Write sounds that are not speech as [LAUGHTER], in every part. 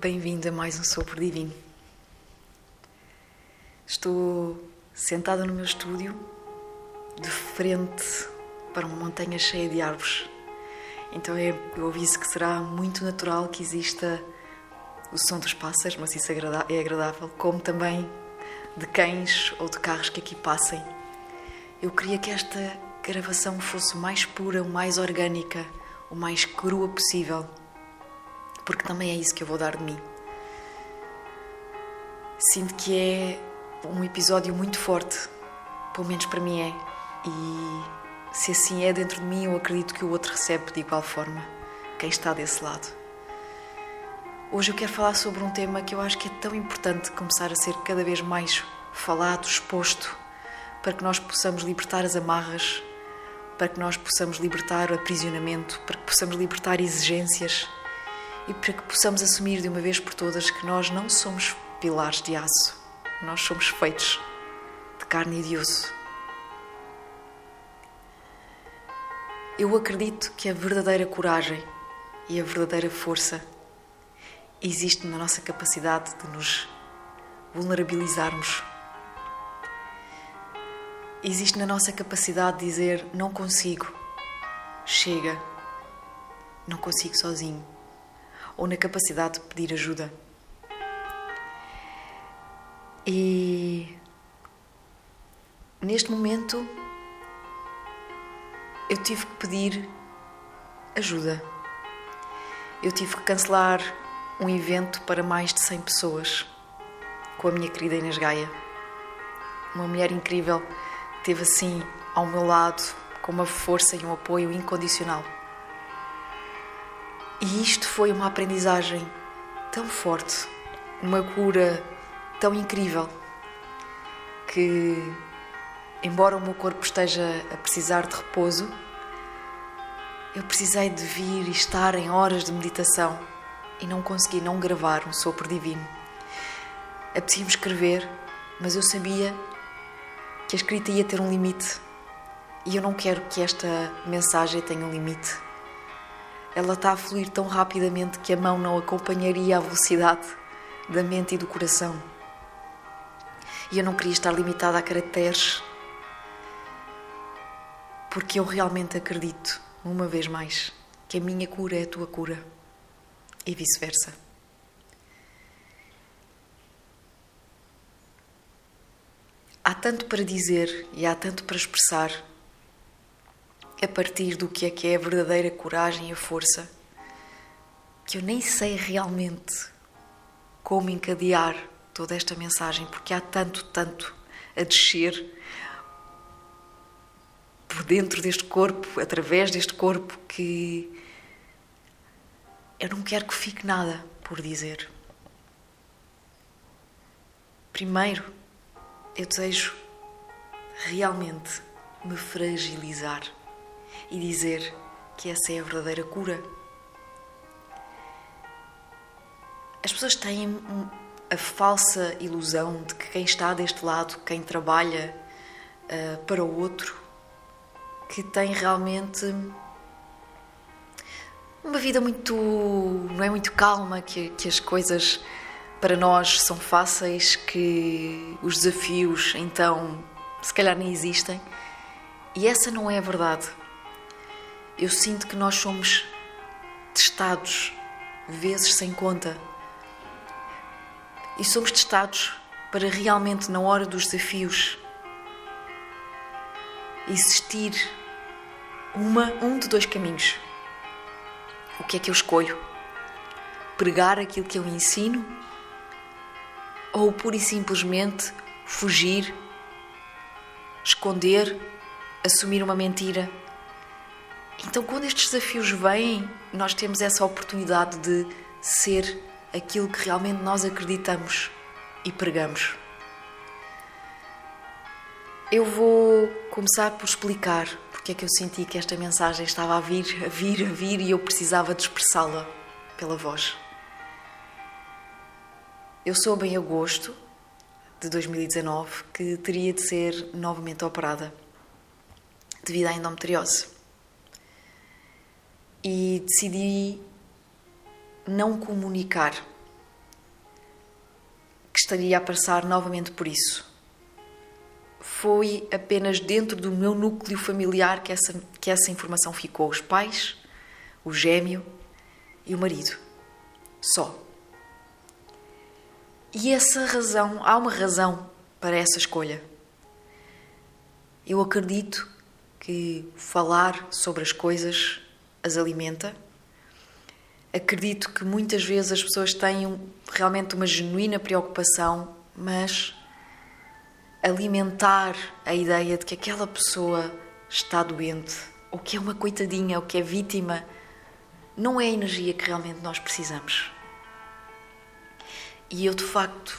bem-vindo a mais um Sopro Divino. Estou sentada no meu estúdio, de frente para uma montanha cheia de árvores. Então é, eu aviso que será muito natural que exista o som dos pássaros, mas isso é agradável, como também de cães ou de carros que aqui passem. Eu queria que esta gravação fosse o mais pura, o mais orgânica, o mais crua possível porque também é isso que eu vou dar de mim. Sinto que é um episódio muito forte, pelo menos para mim é, e se assim é dentro de mim, eu acredito que o outro recebe de igual forma, quem está desse lado. Hoje eu quero falar sobre um tema que eu acho que é tão importante começar a ser cada vez mais falado, exposto, para que nós possamos libertar as amarras, para que nós possamos libertar o aprisionamento, para que possamos libertar exigências e para que possamos assumir de uma vez por todas que nós não somos pilares de aço, nós somos feitos de carne e de osso. Eu acredito que a verdadeira coragem e a verdadeira força existe na nossa capacidade de nos vulnerabilizarmos. Existe na nossa capacidade de dizer: não consigo, chega, não consigo sozinho ou na capacidade de pedir ajuda. E neste momento eu tive que pedir ajuda. Eu tive que cancelar um evento para mais de 100 pessoas com a minha querida Inês Gaia. Uma mulher incrível, teve assim ao meu lado com uma força e um apoio incondicional. E isto foi uma aprendizagem tão forte, uma cura tão incrível, que, embora o meu corpo esteja a precisar de repouso, eu precisei de vir e estar em horas de meditação e não consegui não gravar um sopro divino. Apetecia-me escrever, mas eu sabia que a escrita ia ter um limite e eu não quero que esta mensagem tenha um limite ela está a fluir tão rapidamente que a mão não acompanharia a velocidade da mente e do coração. E eu não queria estar limitada a caracteres, porque eu realmente acredito, uma vez mais, que a minha cura é a tua cura e vice-versa. Há tanto para dizer e há tanto para expressar a partir do que é que é a verdadeira coragem e a força, que eu nem sei realmente como encadear toda esta mensagem, porque há tanto, tanto a descer por dentro deste corpo, através deste corpo, que eu não quero que fique nada por dizer. Primeiro, eu desejo realmente me fragilizar e dizer que essa é a verdadeira cura. As pessoas têm a falsa ilusão de que quem está deste lado, quem trabalha uh, para o outro, que tem realmente uma vida muito não é muito calma, que, que as coisas para nós são fáceis, que os desafios então se calhar nem existem. E essa não é a verdade eu sinto que nós somos testados vezes sem conta. E somos testados para realmente, na hora dos desafios, existir uma, um de dois caminhos. O que é que eu escolho? Pregar aquilo que eu ensino? Ou pura e simplesmente fugir, esconder, assumir uma mentira então, quando estes desafios vêm, nós temos essa oportunidade de ser aquilo que realmente nós acreditamos e pregamos. Eu vou começar por explicar porque é que eu senti que esta mensagem estava a vir, a vir, a vir e eu precisava de expressá-la pela voz. Eu soube em agosto de 2019 que teria de ser novamente operada devido à endometriose e decidi não comunicar estaria a passar novamente por isso. Foi apenas dentro do meu núcleo familiar que essa, que essa informação ficou: os pais, o gêmeo e o marido. Só. E essa razão, há uma razão para essa escolha. Eu acredito que falar sobre as coisas as alimenta. Acredito que muitas vezes as pessoas têm realmente uma genuína preocupação, mas alimentar a ideia de que aquela pessoa está doente, ou que é uma coitadinha, ou que é vítima, não é a energia que realmente nós precisamos. E eu, de facto,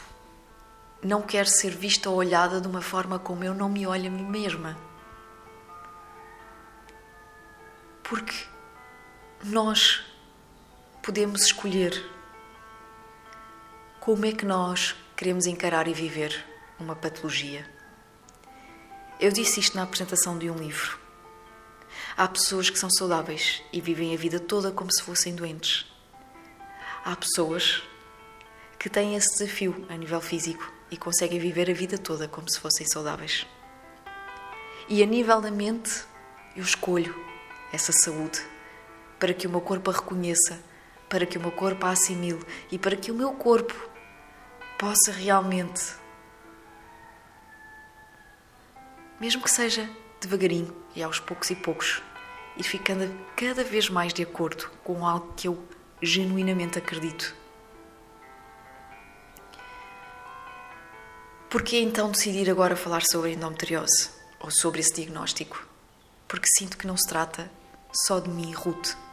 não quero ser vista ou olhada de uma forma como eu não me olho a mim mesma. Porque nós podemos escolher como é que nós queremos encarar e viver uma patologia. Eu disse isto na apresentação de um livro. Há pessoas que são saudáveis e vivem a vida toda como se fossem doentes. Há pessoas que têm esse desafio a nível físico e conseguem viver a vida toda como se fossem saudáveis. E a nível da mente, eu escolho essa saúde para que o meu corpo a reconheça, para que o meu corpo a assimile e para que o meu corpo possa realmente, mesmo que seja devagarinho e aos poucos e poucos, ir ficando cada vez mais de acordo com algo que eu genuinamente acredito. Por que então decidir agora falar sobre endometriose ou sobre esse diagnóstico? Porque sinto que não se trata só de mim, Ruth.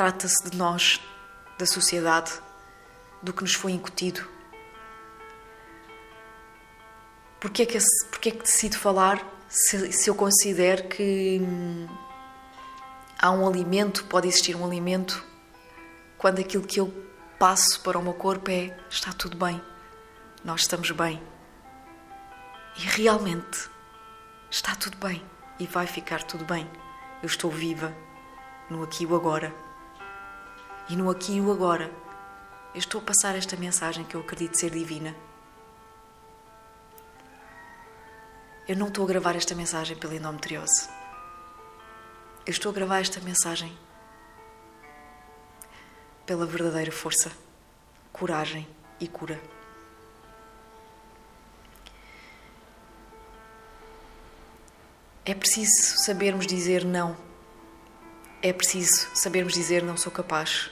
Trata-se de nós, da sociedade, do que nos foi incutido. Porquê é que, porquê é que decido falar se, se eu considero que hum, há um alimento, pode existir um alimento, quando aquilo que eu passo para o meu corpo é está tudo bem, nós estamos bem. E realmente está tudo bem e vai ficar tudo bem. Eu estou viva no aqui e agora. E no aqui e o agora, eu estou a passar esta mensagem que eu acredito ser divina. Eu não estou a gravar esta mensagem pela endometriose. Eu estou a gravar esta mensagem pela verdadeira força, coragem e cura. É preciso sabermos dizer não. É preciso sabermos dizer não sou capaz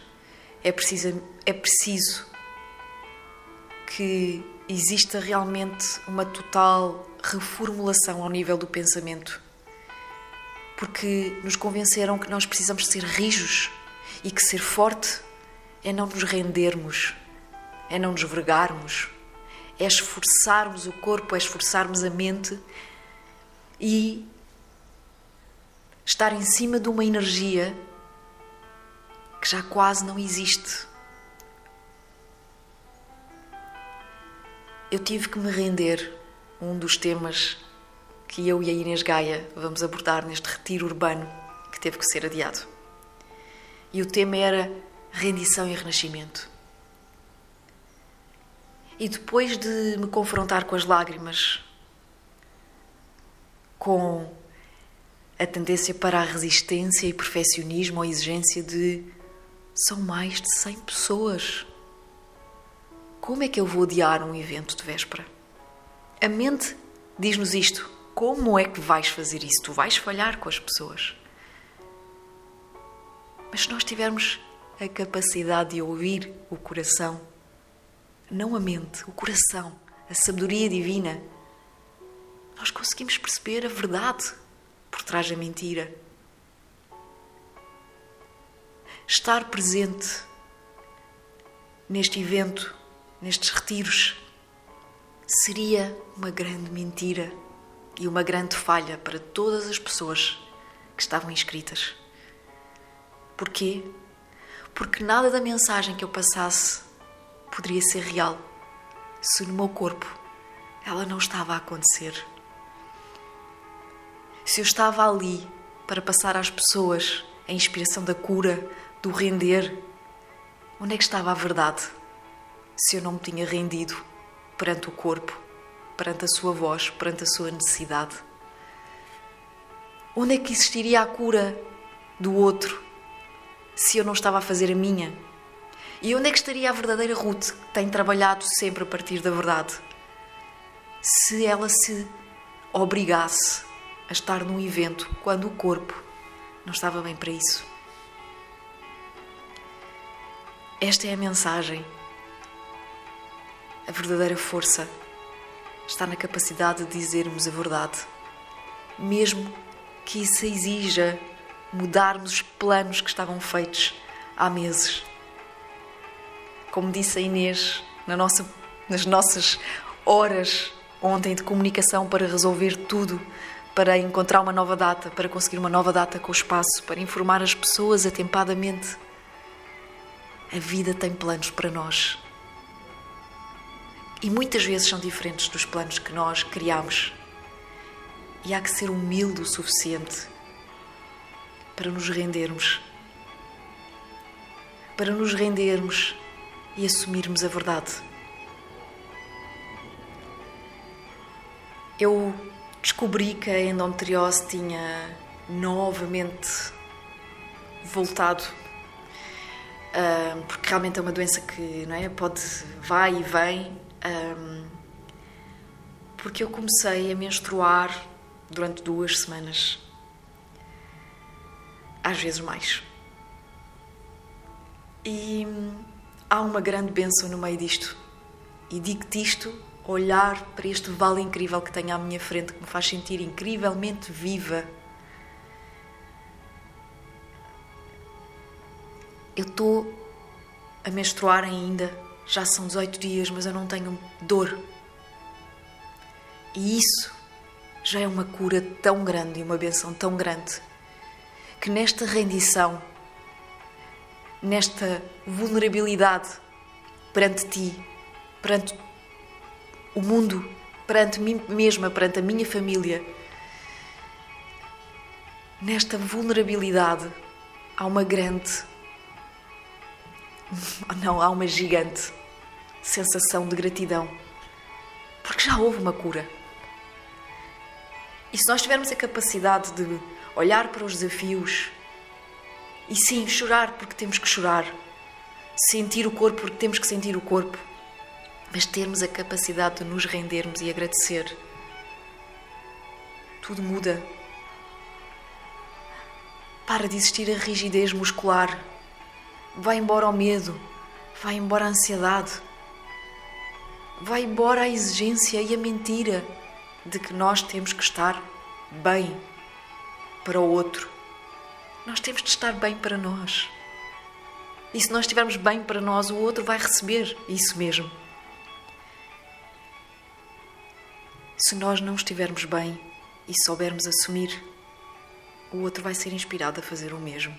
é preciso, é preciso que exista realmente uma total reformulação ao nível do pensamento. Porque nos convenceram que nós precisamos ser rijos e que ser forte é não nos rendermos, é não nos vergarmos, é esforçarmos o corpo, é esforçarmos a mente e estar em cima de uma energia que já quase não existe. Eu tive que me render um dos temas que eu e a Inês Gaia vamos abordar neste retiro urbano que teve que ser adiado. E o tema era rendição e renascimento. E depois de me confrontar com as lágrimas, com a tendência para a resistência e perfeccionismo ou exigência de são mais de 100 pessoas. Como é que eu vou adiar um evento de véspera? A mente diz-nos isto. Como é que vais fazer isso? Tu vais falhar com as pessoas. Mas se nós tivermos a capacidade de ouvir o coração, não a mente, o coração, a sabedoria divina, nós conseguimos perceber a verdade por trás da mentira estar presente neste evento, nestes retiros, seria uma grande mentira e uma grande falha para todas as pessoas que estavam inscritas. Porquê? Porque nada da mensagem que eu passasse poderia ser real se no meu corpo ela não estava a acontecer. Se eu estava ali para passar às pessoas a inspiração da cura, do render. Onde é que estava a verdade? se eu não me tinha rendido perante o corpo, perante a sua voz, perante a sua necessidade? Onde é que existiria a cura do outro se eu não estava a fazer a minha? E onde é que estaria a verdadeira Ruth, que tem trabalhado sempre a partir da verdade? Se ela se obrigasse a estar num evento quando o corpo não estava bem para isso. Esta é a mensagem. A verdadeira força está na capacidade de dizermos a verdade, mesmo que isso exija mudarmos os planos que estavam feitos há meses. Como disse a Inês na nossa, nas nossas horas ontem de comunicação para resolver tudo, para encontrar uma nova data, para conseguir uma nova data com o espaço, para informar as pessoas atempadamente a vida tem planos para nós. E muitas vezes são diferentes dos planos que nós criamos. E há que ser humilde o suficiente para nos rendermos. Para nos rendermos e assumirmos a verdade. Eu descobri que a endometriose tinha novamente voltado porque realmente é uma doença que não é, pode vai e vem. porque eu comecei a menstruar durante duas semanas, às vezes mais. E há uma grande bênção no meio disto. E digo-te isto, olhar para este vale incrível que tenho à minha frente, que me faz sentir incrivelmente viva Eu estou a menstruar ainda, já são 18 dias, mas eu não tenho dor. E isso já é uma cura tão grande e uma benção tão grande que nesta rendição, nesta vulnerabilidade perante ti, perante o mundo, perante mim mesma, perante a minha família, nesta vulnerabilidade há uma grande [LAUGHS] não, há uma gigante sensação de gratidão. Porque já houve uma cura. E se nós tivermos a capacidade de olhar para os desafios e sim chorar porque temos que chorar, sentir o corpo porque temos que sentir o corpo, mas termos a capacidade de nos rendermos e agradecer, tudo muda. Para de existir a rigidez muscular Vai embora o medo, vai embora a ansiedade, vai embora a exigência e a mentira de que nós temos que estar bem para o outro. Nós temos de estar bem para nós. E se nós estivermos bem para nós, o outro vai receber isso mesmo. Se nós não estivermos bem e soubermos assumir, o outro vai ser inspirado a fazer o mesmo.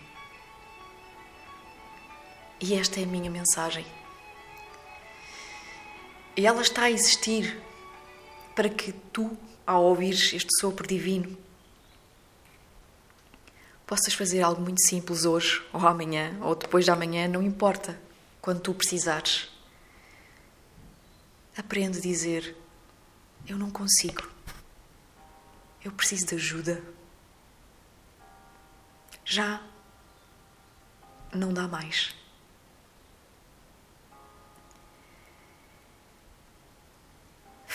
E esta é a minha mensagem. E ela está a existir para que tu, ao ouvires este sopro divino, possas fazer algo muito simples hoje, ou amanhã, ou depois de amanhã, não importa, quando tu precisares. Aprende a dizer: Eu não consigo. Eu preciso de ajuda. Já não dá mais.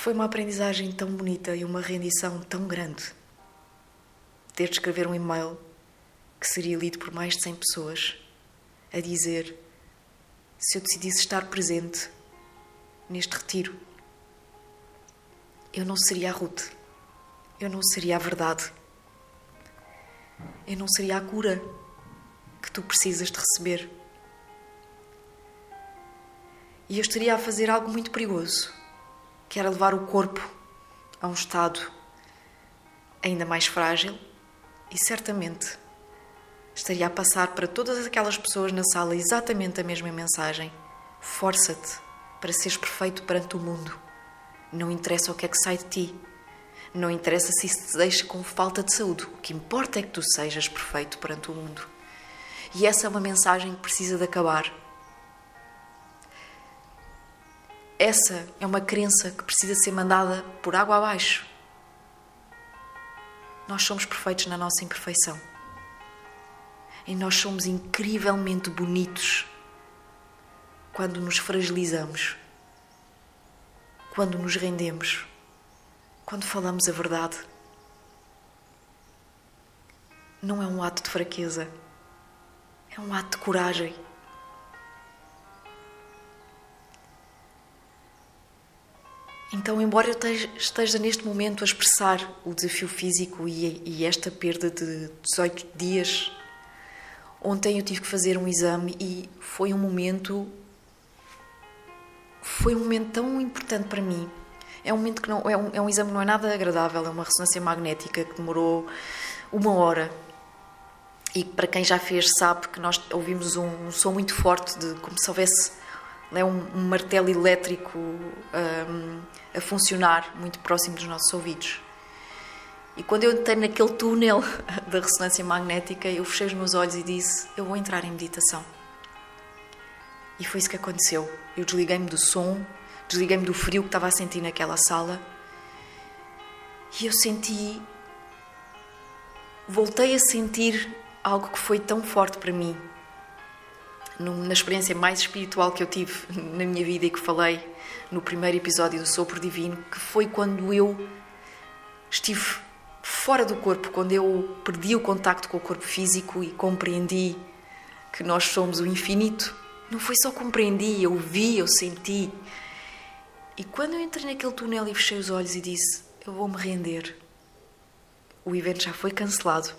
Foi uma aprendizagem tão bonita e uma rendição tão grande. Ter de escrever um e-mail que seria lido por mais de 100 pessoas a dizer: se eu decidisse estar presente neste retiro, eu não seria a Ruth, eu não seria a verdade, eu não seria a cura que tu precisas de receber. E eu estaria a fazer algo muito perigoso que era levar o corpo a um estado ainda mais frágil e certamente estaria a passar para todas aquelas pessoas na sala exatamente a mesma mensagem: força-te para seres perfeito perante o mundo. Não interessa o que é que sai de ti. Não interessa se isso te deixa com falta de saúde. O que importa é que tu sejas perfeito perante o mundo. E essa é uma mensagem que precisa de acabar. Essa é uma crença que precisa ser mandada por água abaixo. Nós somos perfeitos na nossa imperfeição. E nós somos incrivelmente bonitos quando nos fragilizamos, quando nos rendemos, quando falamos a verdade. Não é um ato de fraqueza, é um ato de coragem. Então, embora eu esteja neste momento a expressar o desafio físico e, esta perda de 18 dias, ontem eu tive que fazer um exame e foi um momento foi um momento tão importante para mim. É um momento que não é um, é um exame que não é nada agradável, é uma ressonância magnética que demorou uma hora. E para quem já fez sabe que nós ouvimos um, um som muito forte de como se houvesse é um, um martelo elétrico um, a funcionar muito próximo dos nossos ouvidos. E quando eu entrei naquele túnel [LAUGHS] da ressonância magnética, eu fechei os meus olhos e disse: Eu vou entrar em meditação. E foi isso que aconteceu. Eu desliguei-me do som, desliguei-me do frio que estava a sentir naquela sala e eu senti. Voltei a sentir algo que foi tão forte para mim na experiência mais espiritual que eu tive [LAUGHS] na minha vida e que falei no primeiro episódio do Sopro Divino, que foi quando eu estive fora do corpo, quando eu perdi o contacto com o corpo físico e compreendi que nós somos o infinito. Não foi só compreendi, eu vi, eu senti. E quando eu entrei naquele túnel e fechei os olhos e disse: Eu vou me render, o evento já foi cancelado.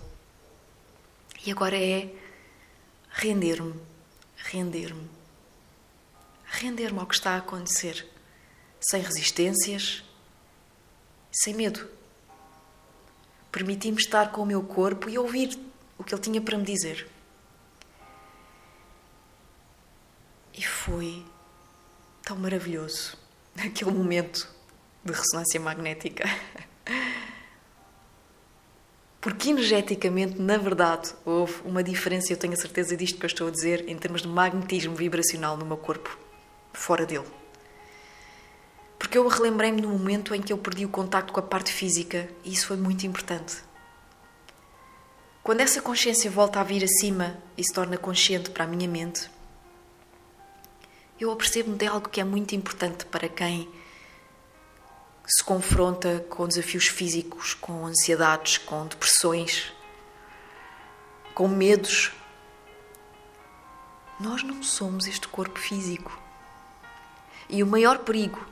E agora é render-me render-me. Render-me ao que está a acontecer, sem resistências, sem medo. Permiti-me estar com o meu corpo e ouvir o que ele tinha para me dizer. E foi tão maravilhoso [LAUGHS] aquele momento de ressonância magnética. [LAUGHS] Porque energeticamente, na verdade, houve uma diferença, eu tenho a certeza disto que eu estou a dizer, em termos de magnetismo vibracional no meu corpo, fora dele. Porque eu relembrei-me no momento em que eu perdi o contacto com a parte física e isso foi muito importante. Quando essa consciência volta a vir acima e se torna consciente para a minha mente, eu apercebo-me de algo que é muito importante para quem se confronta com desafios físicos, com ansiedades, com depressões, com medos. Nós não somos este corpo físico. E o maior perigo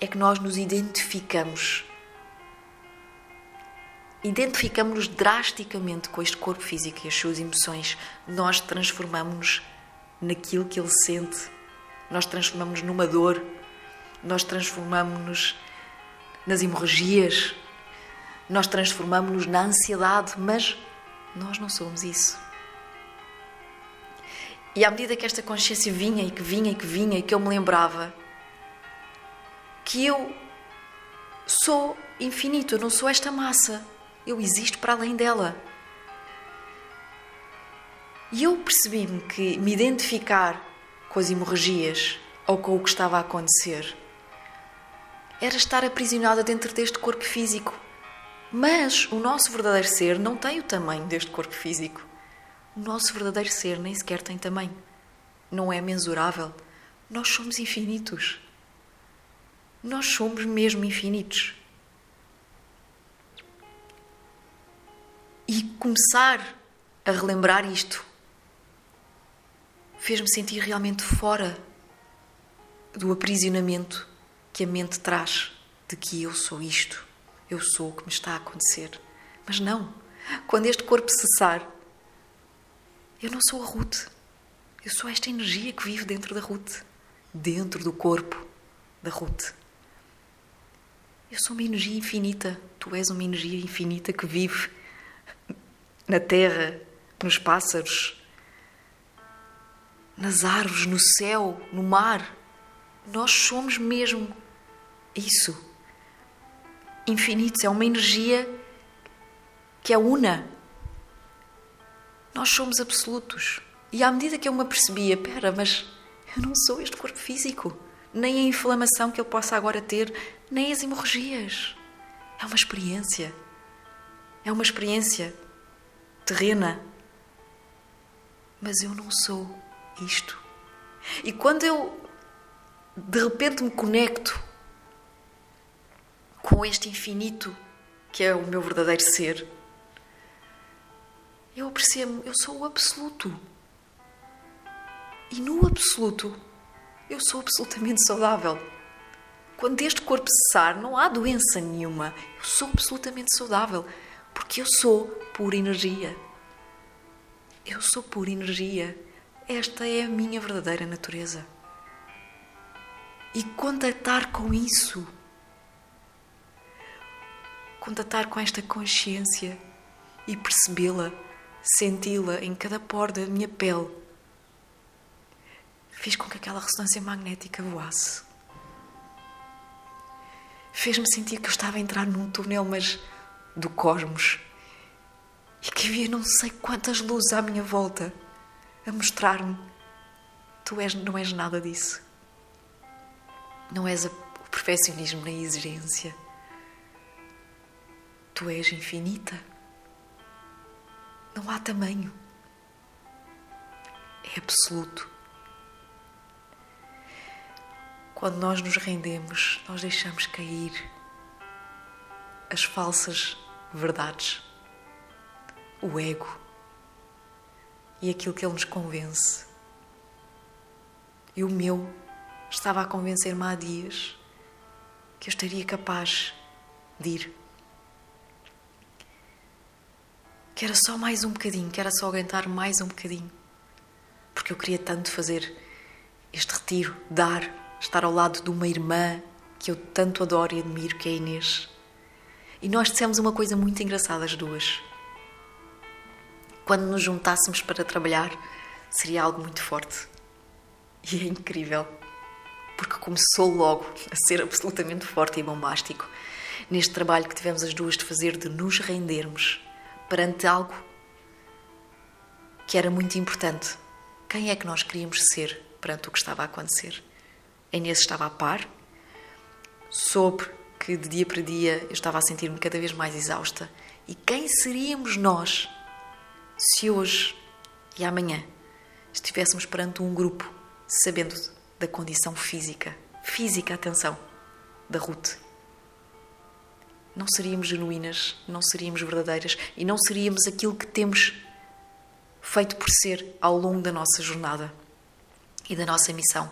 é que nós nos identificamos. Identificamos-nos drasticamente com este corpo físico e as suas emoções. Nós transformamos-nos naquilo que ele sente. Nós transformamos-nos numa dor nós transformamos-nos nas hemorragias, nós transformamos-nos na ansiedade, mas nós não somos isso. E à medida que esta consciência vinha e que vinha e que vinha e que eu me lembrava que eu sou infinito, eu não sou esta massa, eu existo para além dela. E eu percebi-me que me identificar com as hemorragias ou com o que estava a acontecer era estar aprisionada dentro deste corpo físico. Mas o nosso verdadeiro ser não tem o tamanho deste corpo físico. O nosso verdadeiro ser nem sequer tem tamanho. Não é mensurável. Nós somos infinitos. Nós somos mesmo infinitos. E começar a relembrar isto fez-me sentir realmente fora do aprisionamento que a mente traz de que eu sou isto, eu sou o que me está a acontecer. Mas não, quando este corpo cessar, eu não sou a Ruth, eu sou esta energia que vive dentro da Ruth, dentro do corpo da Ruth. Eu sou uma energia infinita, tu és uma energia infinita que vive na terra, nos pássaros, nas árvores, no céu, no mar. Nós somos mesmo isso. Infinitos é uma energia que é una. Nós somos absolutos. E à medida que eu me apercebia, pera, mas eu não sou este corpo físico. nem a inflamação que ele possa agora ter, nem as hemorragias. É uma experiência. É uma experiência terrena. Mas eu não sou isto. E quando eu de repente me conecto com este infinito que é o meu verdadeiro ser, eu apercebo, eu sou o absoluto. E no absoluto, eu sou absolutamente saudável. Quando este corpo cessar, não há doença nenhuma. Eu sou absolutamente saudável, porque eu sou pura energia. Eu sou pura energia. Esta é a minha verdadeira natureza. E contatar com isso, contatar com esta consciência e percebê-la, senti-la em cada poro da minha pele, fez com que aquela ressonância magnética voasse. Fez-me sentir que eu estava a entrar num túnel, mas do cosmos, e que havia não sei quantas luzes à minha volta a mostrar-me: tu és, não és nada disso. Não és o perfeccionismo na exigência. Tu és infinita. Não há tamanho. É absoluto. Quando nós nos rendemos, nós deixamos cair as falsas verdades, o ego e aquilo que ele nos convence. E o meu estava a convencer-me há dias que eu estaria capaz de ir. Que era só mais um bocadinho, que era só aguentar mais um bocadinho. Porque eu queria tanto fazer este retiro, dar, estar ao lado de uma irmã que eu tanto adoro e admiro, que é a Inês. E nós dissemos uma coisa muito engraçada, as duas. Quando nos juntássemos para trabalhar, seria algo muito forte. E é incrível porque começou logo a ser absolutamente forte e bombástico. Neste trabalho que tivemos as duas de fazer, de nos rendermos perante algo que era muito importante. Quem é que nós queríamos ser perante o que estava a acontecer? A Inês estava a par, soube que de dia para dia eu estava a sentir-me cada vez mais exausta. E quem seríamos nós se hoje e amanhã estivéssemos perante um grupo, sabendo da condição física, física, atenção, da Ruth. Não seríamos genuínas, não seríamos verdadeiras e não seríamos aquilo que temos feito por ser ao longo da nossa jornada e da nossa missão.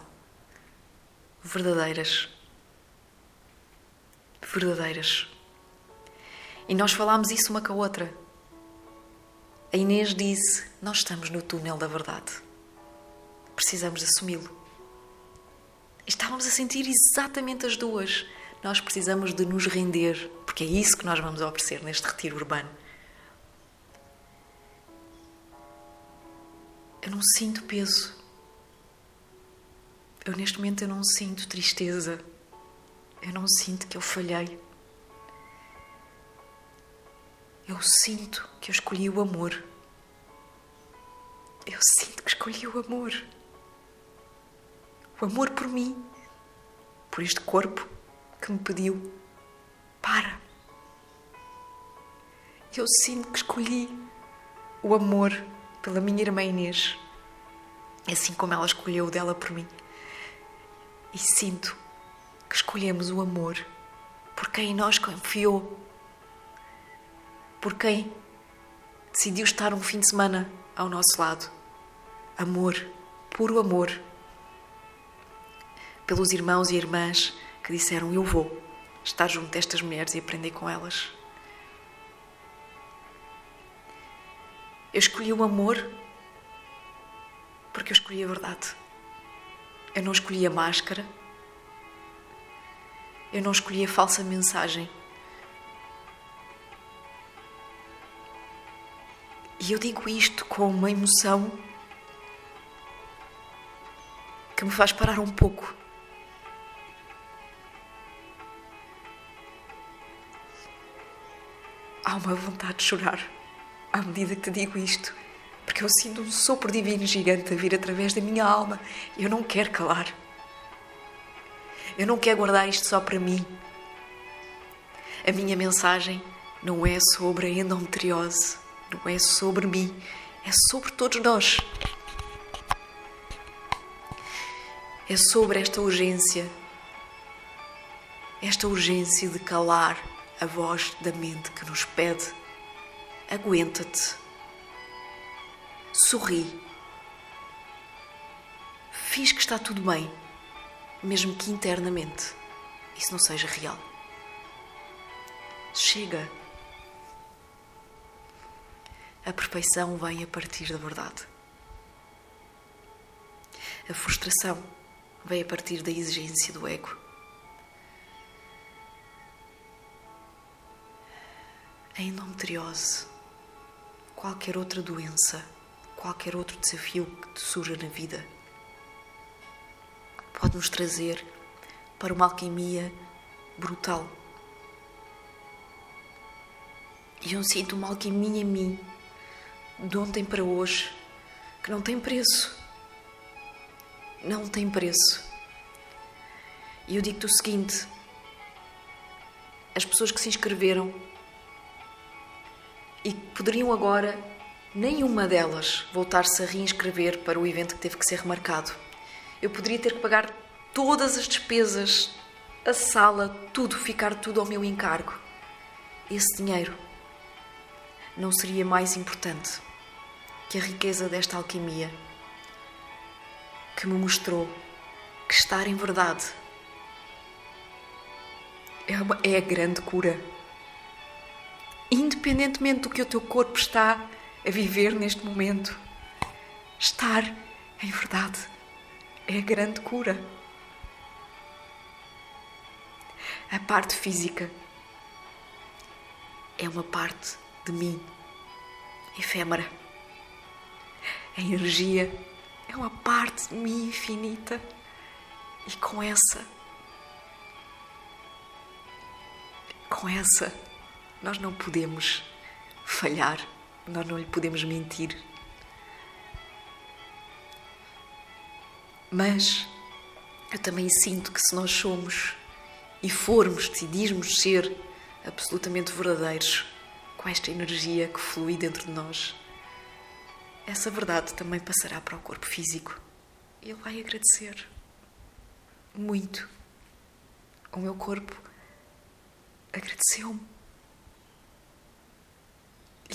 Verdadeiras. Verdadeiras. E nós falámos isso uma com a outra. A Inês disse: Nós estamos no túnel da verdade. Precisamos assumi-lo. Estávamos a sentir exatamente as duas. Nós precisamos de nos render, porque é isso que nós vamos oferecer neste retiro urbano. Eu não sinto peso. Eu neste momento eu não sinto tristeza. Eu não sinto que eu falhei. Eu sinto que eu escolhi o amor. Eu sinto que escolhi o amor o amor por mim, por este corpo que me pediu: para. Eu sinto que escolhi o amor pela minha irmã Inês, assim como ela escolheu o dela por mim. E sinto que escolhemos o amor por quem nós confiou, por quem decidiu estar um fim de semana ao nosso lado. Amor, puro amor pelos irmãos e irmãs que disseram: Eu vou estar junto destas mulheres e aprender com elas. Eu escolhi o amor porque eu escolhi a verdade. Eu não escolhi a máscara. Eu não escolhi a falsa mensagem. E eu digo isto com uma emoção que me faz parar um pouco há uma vontade de chorar à medida que te digo isto, porque eu sinto um sopro divino gigante a vir através da minha alma e eu não quero calar. Eu não quero guardar isto só para mim. A minha mensagem não é sobre a endometriose, não é sobre mim, é sobre todos nós. É sobre esta urgência, esta urgência de calar a voz da mente que nos pede: aguenta-te, sorri, fiz que está tudo bem, mesmo que internamente isso não seja real. Chega. A perfeição vem a partir da verdade. A frustração vem a partir da exigência do ego. A endometriose, qualquer outra doença, qualquer outro desafio que te surja na vida, pode nos trazer para uma alquimia brutal. E eu sinto uma alquimia em mim, de ontem para hoje, que não tem preço. Não tem preço. E eu digo-te o seguinte: as pessoas que se inscreveram e poderiam agora, nenhuma delas, voltar-se a reinscrever para o evento que teve que ser remarcado. Eu poderia ter que pagar todas as despesas, a sala, tudo, ficar tudo ao meu encargo. Esse dinheiro não seria mais importante que a riqueza desta alquimia que me mostrou que estar em verdade é, uma, é a grande cura. Independentemente do que o teu corpo está a viver neste momento, estar em verdade é a grande cura. A parte física é uma parte de mim, efêmera. A energia é uma parte de mim infinita e com essa, com essa, nós não podemos falhar, nós não lhe podemos mentir. Mas eu também sinto que se nós somos e formos, decidirmos ser absolutamente verdadeiros com esta energia que flui dentro de nós, essa verdade também passará para o corpo físico. Ele vai agradecer muito. O meu corpo agradeceu-me.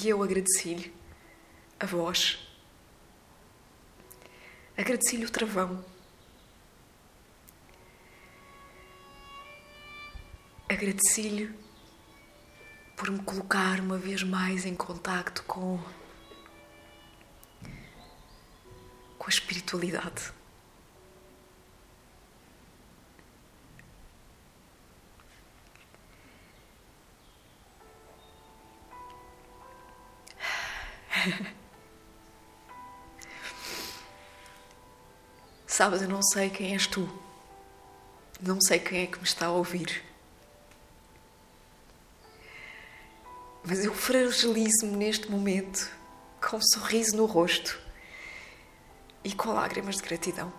E eu agradeci-lhe a voz. Agradeci-lhe o travão. Agradeci-lhe por me colocar uma vez mais em contacto com com a espiritualidade. [LAUGHS] Sabes, eu não sei quem és tu. Não sei quem é que me está a ouvir. Mas eu fragilizo-me neste momento com um sorriso no rosto e com lágrimas de gratidão.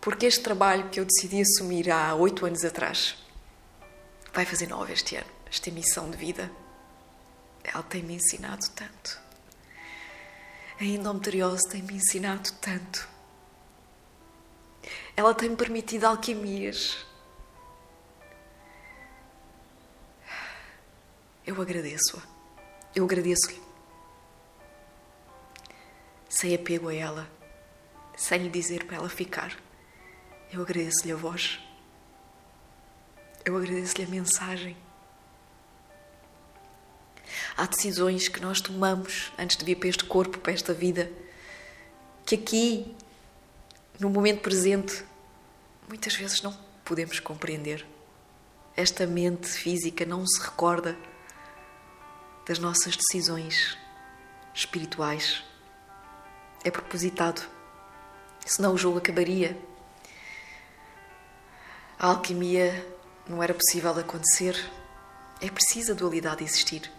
Porque este trabalho que eu decidi assumir há oito anos atrás vai fazer nove este ano. Esta missão de vida, ela tem-me ensinado tanto. A endometriose tem-me ensinado tanto. Ela tem-me permitido alquimias. Eu agradeço-a. Eu agradeço-lhe sem apego a ela, sem lhe dizer para ela ficar. Eu agradeço-lhe a voz. Eu agradeço-lhe a mensagem. Há decisões que nós tomamos antes de vir para este corpo, para esta vida, que aqui, no momento presente, muitas vezes não podemos compreender. Esta mente física não se recorda das nossas decisões espirituais é propositado. Senão o jogo acabaria. A alquimia não era possível acontecer. É preciso a dualidade existir.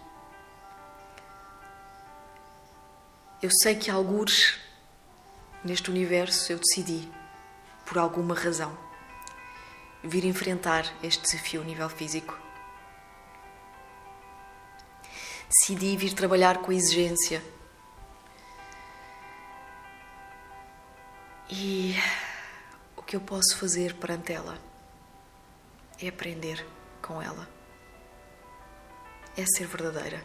Eu sei que algures neste universo eu decidi por alguma razão, vir enfrentar este desafio a nível físico. Decidi vir trabalhar com exigência. E o que eu posso fazer perante ela é aprender com ela. É ser verdadeira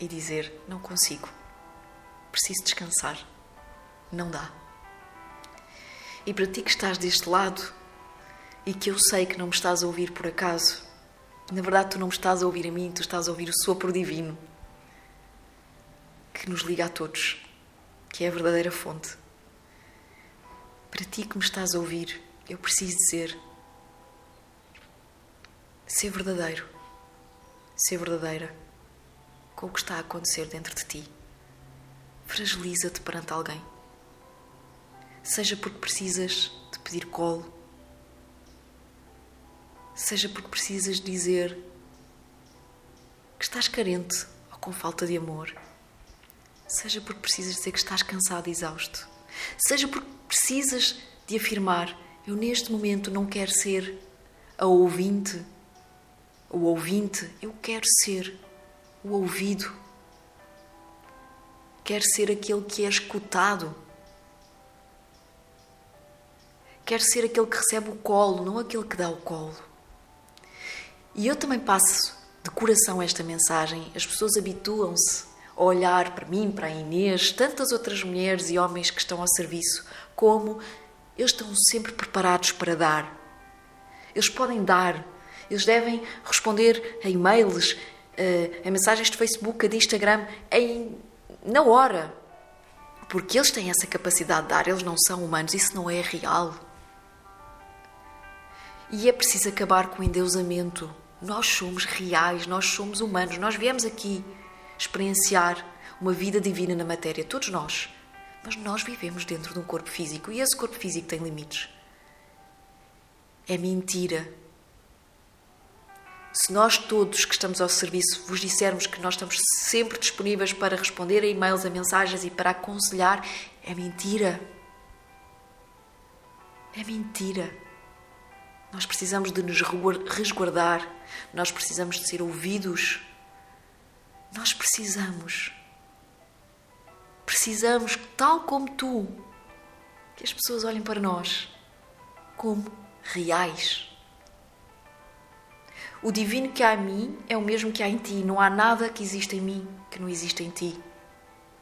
e dizer: não consigo, preciso descansar, não dá. E para ti que estás deste lado e que eu sei que não me estás a ouvir por acaso, na verdade, tu não me estás a ouvir a mim, tu estás a ouvir o sopro divino que nos liga a todos, que é a verdadeira fonte. Para ti que me estás a ouvir, eu preciso dizer: ser verdadeiro, ser verdadeira com o que está a acontecer dentro de ti. Fragiliza-te perante alguém. Seja porque precisas de pedir colo, seja porque precisas dizer que estás carente ou com falta de amor, seja porque precisas dizer que estás cansado e exausto, seja porque precisas de afirmar: Eu neste momento não quero ser a ouvinte, o ouvinte, eu quero ser o ouvido, quero ser aquele que é escutado. Quero ser aquele que recebe o colo, não aquele que dá o colo. E eu também passo de coração esta mensagem. As pessoas habituam-se a olhar para mim, para a Inês, tantas outras mulheres e homens que estão ao serviço, como eles estão sempre preparados para dar. Eles podem dar, eles devem responder a e-mails, a mensagens de Facebook, a de Instagram, em, na hora. Porque eles têm essa capacidade de dar, eles não são humanos, isso não é real. E é preciso acabar com o endeusamento. Nós somos reais, nós somos humanos, nós viemos aqui experienciar uma vida divina na matéria, todos nós. Mas nós vivemos dentro de um corpo físico e esse corpo físico tem limites. É mentira. Se nós todos que estamos ao serviço vos dissermos que nós estamos sempre disponíveis para responder a e-mails, a mensagens e para aconselhar, é mentira. É mentira. Nós precisamos de nos resguardar, nós precisamos de ser ouvidos, nós precisamos. Precisamos, tal como tu, que as pessoas olhem para nós como reais. O divino que há em mim é o mesmo que há em ti. Não há nada que exista em mim que não exista em ti.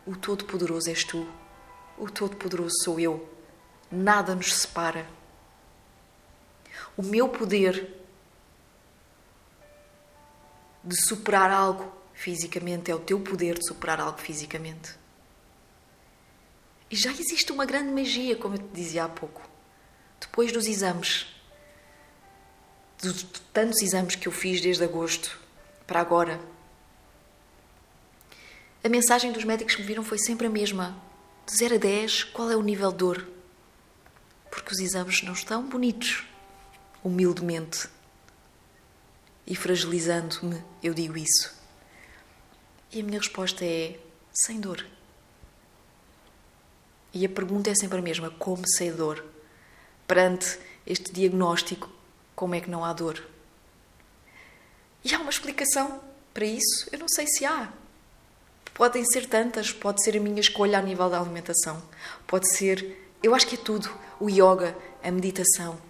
O Todo-Poderoso és tu. O Todo-Poderoso sou eu. Nada nos separa. O meu poder de superar algo fisicamente é o teu poder de superar algo fisicamente. E já existe uma grande magia, como eu te dizia há pouco. Depois dos exames, de tantos exames que eu fiz desde agosto para agora, a mensagem dos médicos que me viram foi sempre a mesma. De 0 a 10, qual é o nível de dor? Porque os exames não estão bonitos humildemente. E fragilizando-me, eu digo isso. E a minha resposta é: sem dor. E a pergunta é sempre a mesma: como sei dor? Perante este diagnóstico, como é que não há dor? E há uma explicação para isso? Eu não sei se há. Podem ser tantas, pode ser a minha escolha a nível da alimentação, pode ser, eu acho que é tudo, o yoga, a meditação,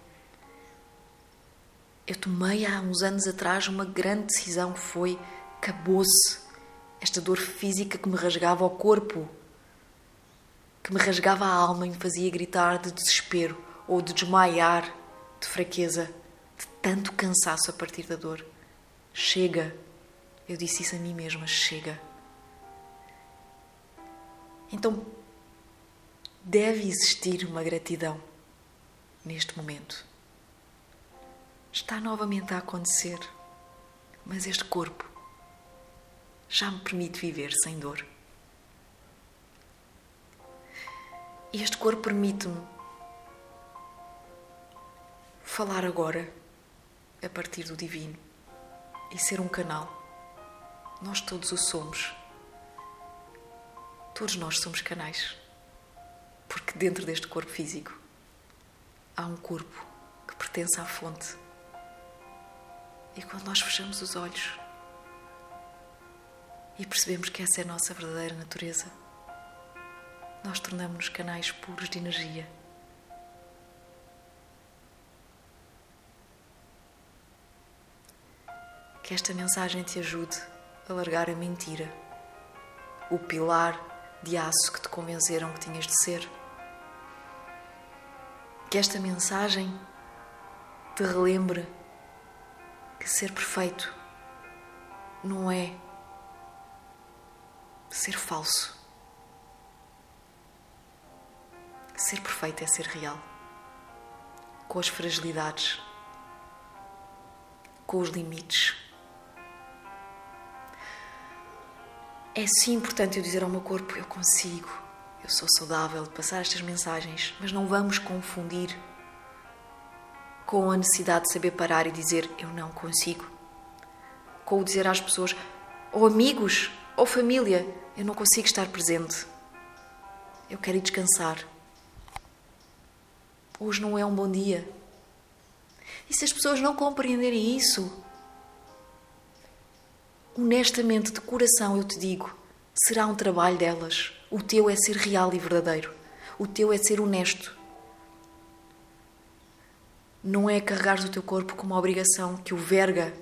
eu tomei há uns anos atrás uma grande decisão que foi acabou-se esta dor física que me rasgava o corpo, que me rasgava a alma e me fazia gritar de desespero ou de desmaiar de fraqueza, tanto cansaço a partir da dor. Chega. Eu disse isso a mim mesma, chega. Então deve existir uma gratidão neste momento está novamente a acontecer, mas este corpo já me permite viver sem dor. E este corpo permite-me falar agora a partir do divino e ser um canal. Nós todos o somos. Todos nós somos canais. Porque dentro deste corpo físico há um corpo que pertence à fonte. E quando nós fechamos os olhos e percebemos que essa é a nossa verdadeira natureza, nós tornamos-nos canais puros de energia. Que esta mensagem te ajude a largar a mentira, o pilar de aço que te convenceram que tinhas de ser. Que esta mensagem te relembre que ser perfeito não é ser falso. Ser perfeito é ser real, com as fragilidades, com os limites. É sim importante eu dizer ao meu corpo: eu consigo, eu sou saudável de passar estas mensagens, mas não vamos confundir com a necessidade de saber parar e dizer eu não consigo. Com o dizer às pessoas, ou amigos, ou família, eu não consigo estar presente. Eu quero ir descansar. Hoje não é um bom dia. E se as pessoas não compreenderem isso, honestamente, de coração, eu te digo, será um trabalho delas. O teu é ser real e verdadeiro. O teu é ser honesto. Não é carregar o teu corpo com uma obrigação que o verga,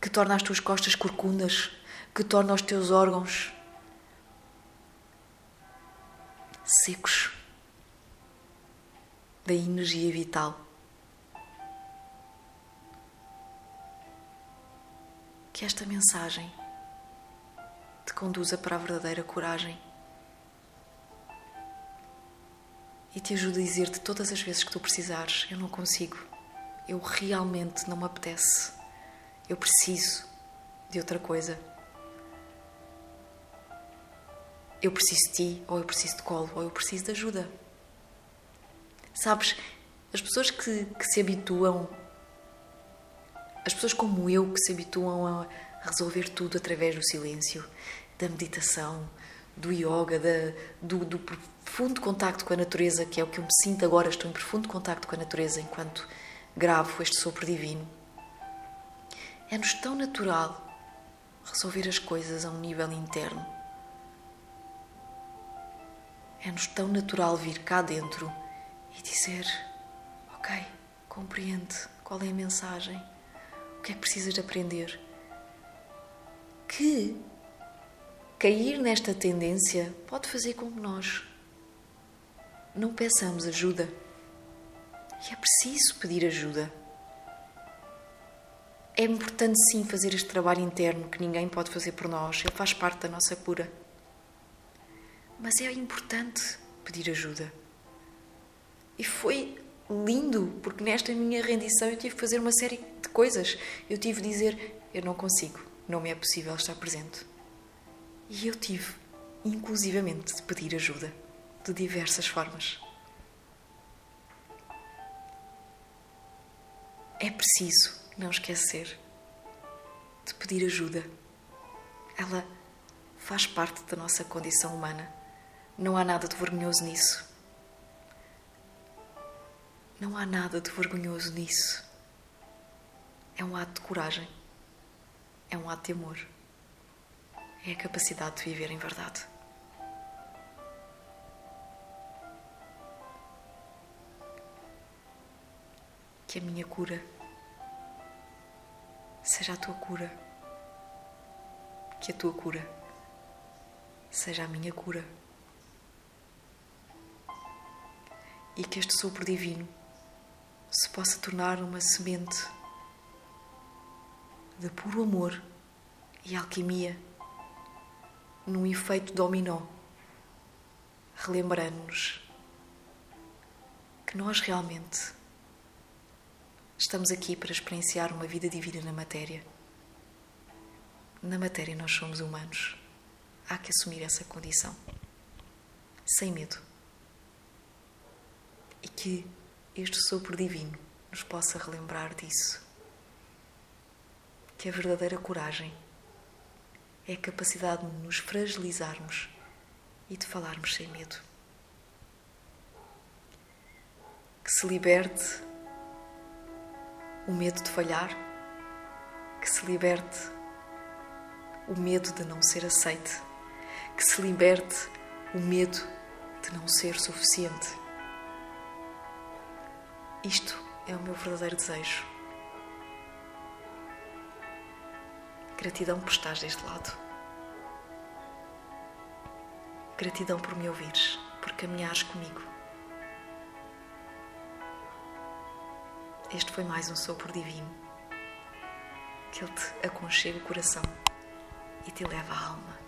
que torna as tuas costas corcundas, que torna os teus órgãos secos da energia vital. Que esta mensagem te conduza para a verdadeira coragem e te ajude a dizer-te todas as vezes que tu precisares: Eu não consigo, eu realmente não me apetece, eu preciso de outra coisa. Eu preciso de ti, ou eu preciso de colo, ou eu preciso de ajuda. Sabes, as pessoas que, que se habituam, as pessoas como eu que se habituam a resolver tudo através do silêncio, da meditação, do yoga, da, do, do, profundo contacto com a natureza, que é o que eu me sinto agora, estou em profundo contacto com a natureza enquanto gravo este sopro divino. É-nos tão natural resolver as coisas a um nível interno. É-nos tão natural vir cá dentro e dizer: Ok, compreende qual é a mensagem, o que é que precisas de aprender. Que cair nesta tendência pode fazer com que nós não peçamos ajuda. E é preciso pedir ajuda. É importante sim fazer este trabalho interno que ninguém pode fazer por nós, ele faz parte da nossa cura. Mas é importante pedir ajuda. E foi lindo, porque nesta minha rendição eu tive que fazer uma série de coisas. Eu tive de dizer: Eu não consigo, não me é possível estar presente. E eu tive, inclusivamente, de pedir ajuda, de diversas formas. É preciso não esquecer de pedir ajuda. Ela faz parte da nossa condição humana. Não há nada de vergonhoso nisso. Não há nada de vergonhoso nisso. É um ato de coragem. É um ato de amor. É a capacidade de viver em verdade. Que a minha cura seja a tua cura. Que a tua cura seja a minha cura. E que este sopro divino se possa tornar uma semente de puro amor e alquimia num efeito dominó, relembrando-nos que nós realmente estamos aqui para experienciar uma vida divina na matéria. Na matéria nós somos humanos. Há que assumir essa condição, sem medo. E que este sopro divino nos possa relembrar disso. Que a verdadeira coragem é a capacidade de nos fragilizarmos e de falarmos sem medo. que se liberte o medo de falhar, que se liberte o medo de não ser aceite, que se liberte o medo de não ser suficiente. Isto é o meu verdadeiro desejo. Gratidão por estares deste lado. Gratidão por me ouvires, por caminhares comigo. Este foi mais um sopro divino que ele te aconchega o coração e te leva à alma.